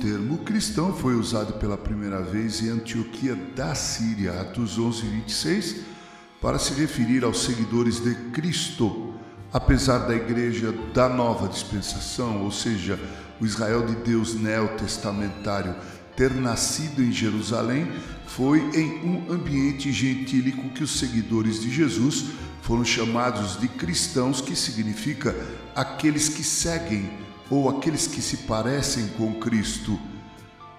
termo cristão foi usado pela primeira vez em Antioquia da Síria, Atos 11, 26, para se referir aos seguidores de Cristo. Apesar da igreja da nova dispensação, ou seja, o Israel de Deus neotestamentário, ter nascido em Jerusalém, foi em um ambiente gentílico que os seguidores de Jesus foram chamados de cristãos, que significa aqueles que seguem ou aqueles que se parecem com Cristo.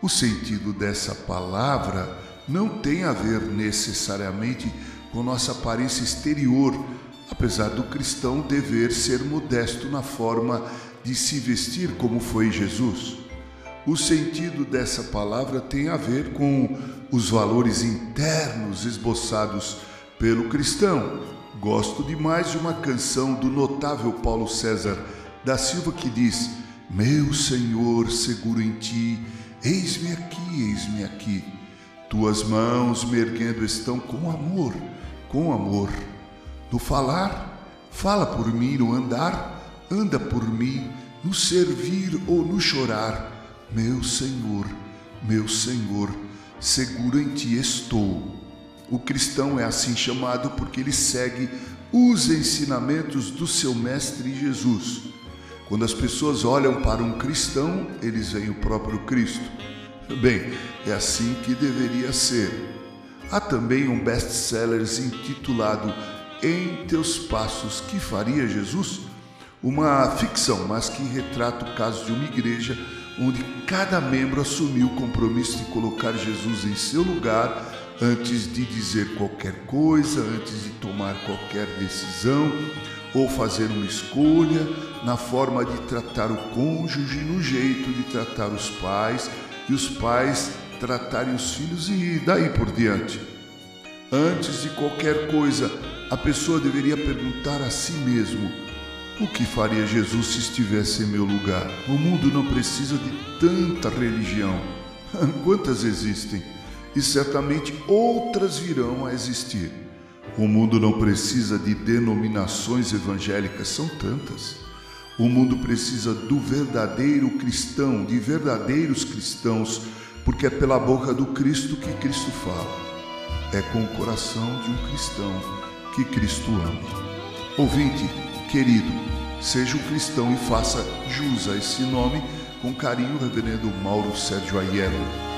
O sentido dessa palavra não tem a ver necessariamente com nossa aparência exterior, apesar do cristão dever ser modesto na forma de se vestir como foi Jesus. O sentido dessa palavra tem a ver com os valores internos esboçados pelo cristão. Gosto demais de uma canção do notável Paulo César da Silva que diz: Meu Senhor, seguro em ti, eis-me aqui, eis-me aqui. Tuas mãos me erguendo estão com amor, com amor. No falar, fala por mim, no andar, anda por mim, no servir ou no chorar meu Senhor, meu Senhor, seguro em ti estou. O cristão é assim chamado porque ele segue os ensinamentos do seu Mestre Jesus. Quando as pessoas olham para um cristão, eles veem o próprio Cristo. Bem, é assim que deveria ser. Há também um best-seller intitulado Em Teus Passos, que faria Jesus? Uma ficção, mas que retrata o caso de uma igreja onde cada membro assumiu o compromisso de colocar Jesus em seu lugar antes de dizer qualquer coisa, antes de tomar qualquer decisão ou fazer uma escolha na forma de tratar o cônjuge, no jeito de tratar os pais e os pais tratarem os filhos e daí por diante. Antes de qualquer coisa, a pessoa deveria perguntar a si mesmo: o que faria Jesus se estivesse em meu lugar? O mundo não precisa de tanta religião. Quantas existem? E certamente outras virão a existir. O mundo não precisa de denominações evangélicas, são tantas. O mundo precisa do verdadeiro cristão, de verdadeiros cristãos, porque é pela boca do Cristo que Cristo fala. É com o coração de um cristão que Cristo ama. Ouvinte, querido, seja um cristão e faça jus a esse nome com carinho, Reverendo Mauro Sérgio Aiello.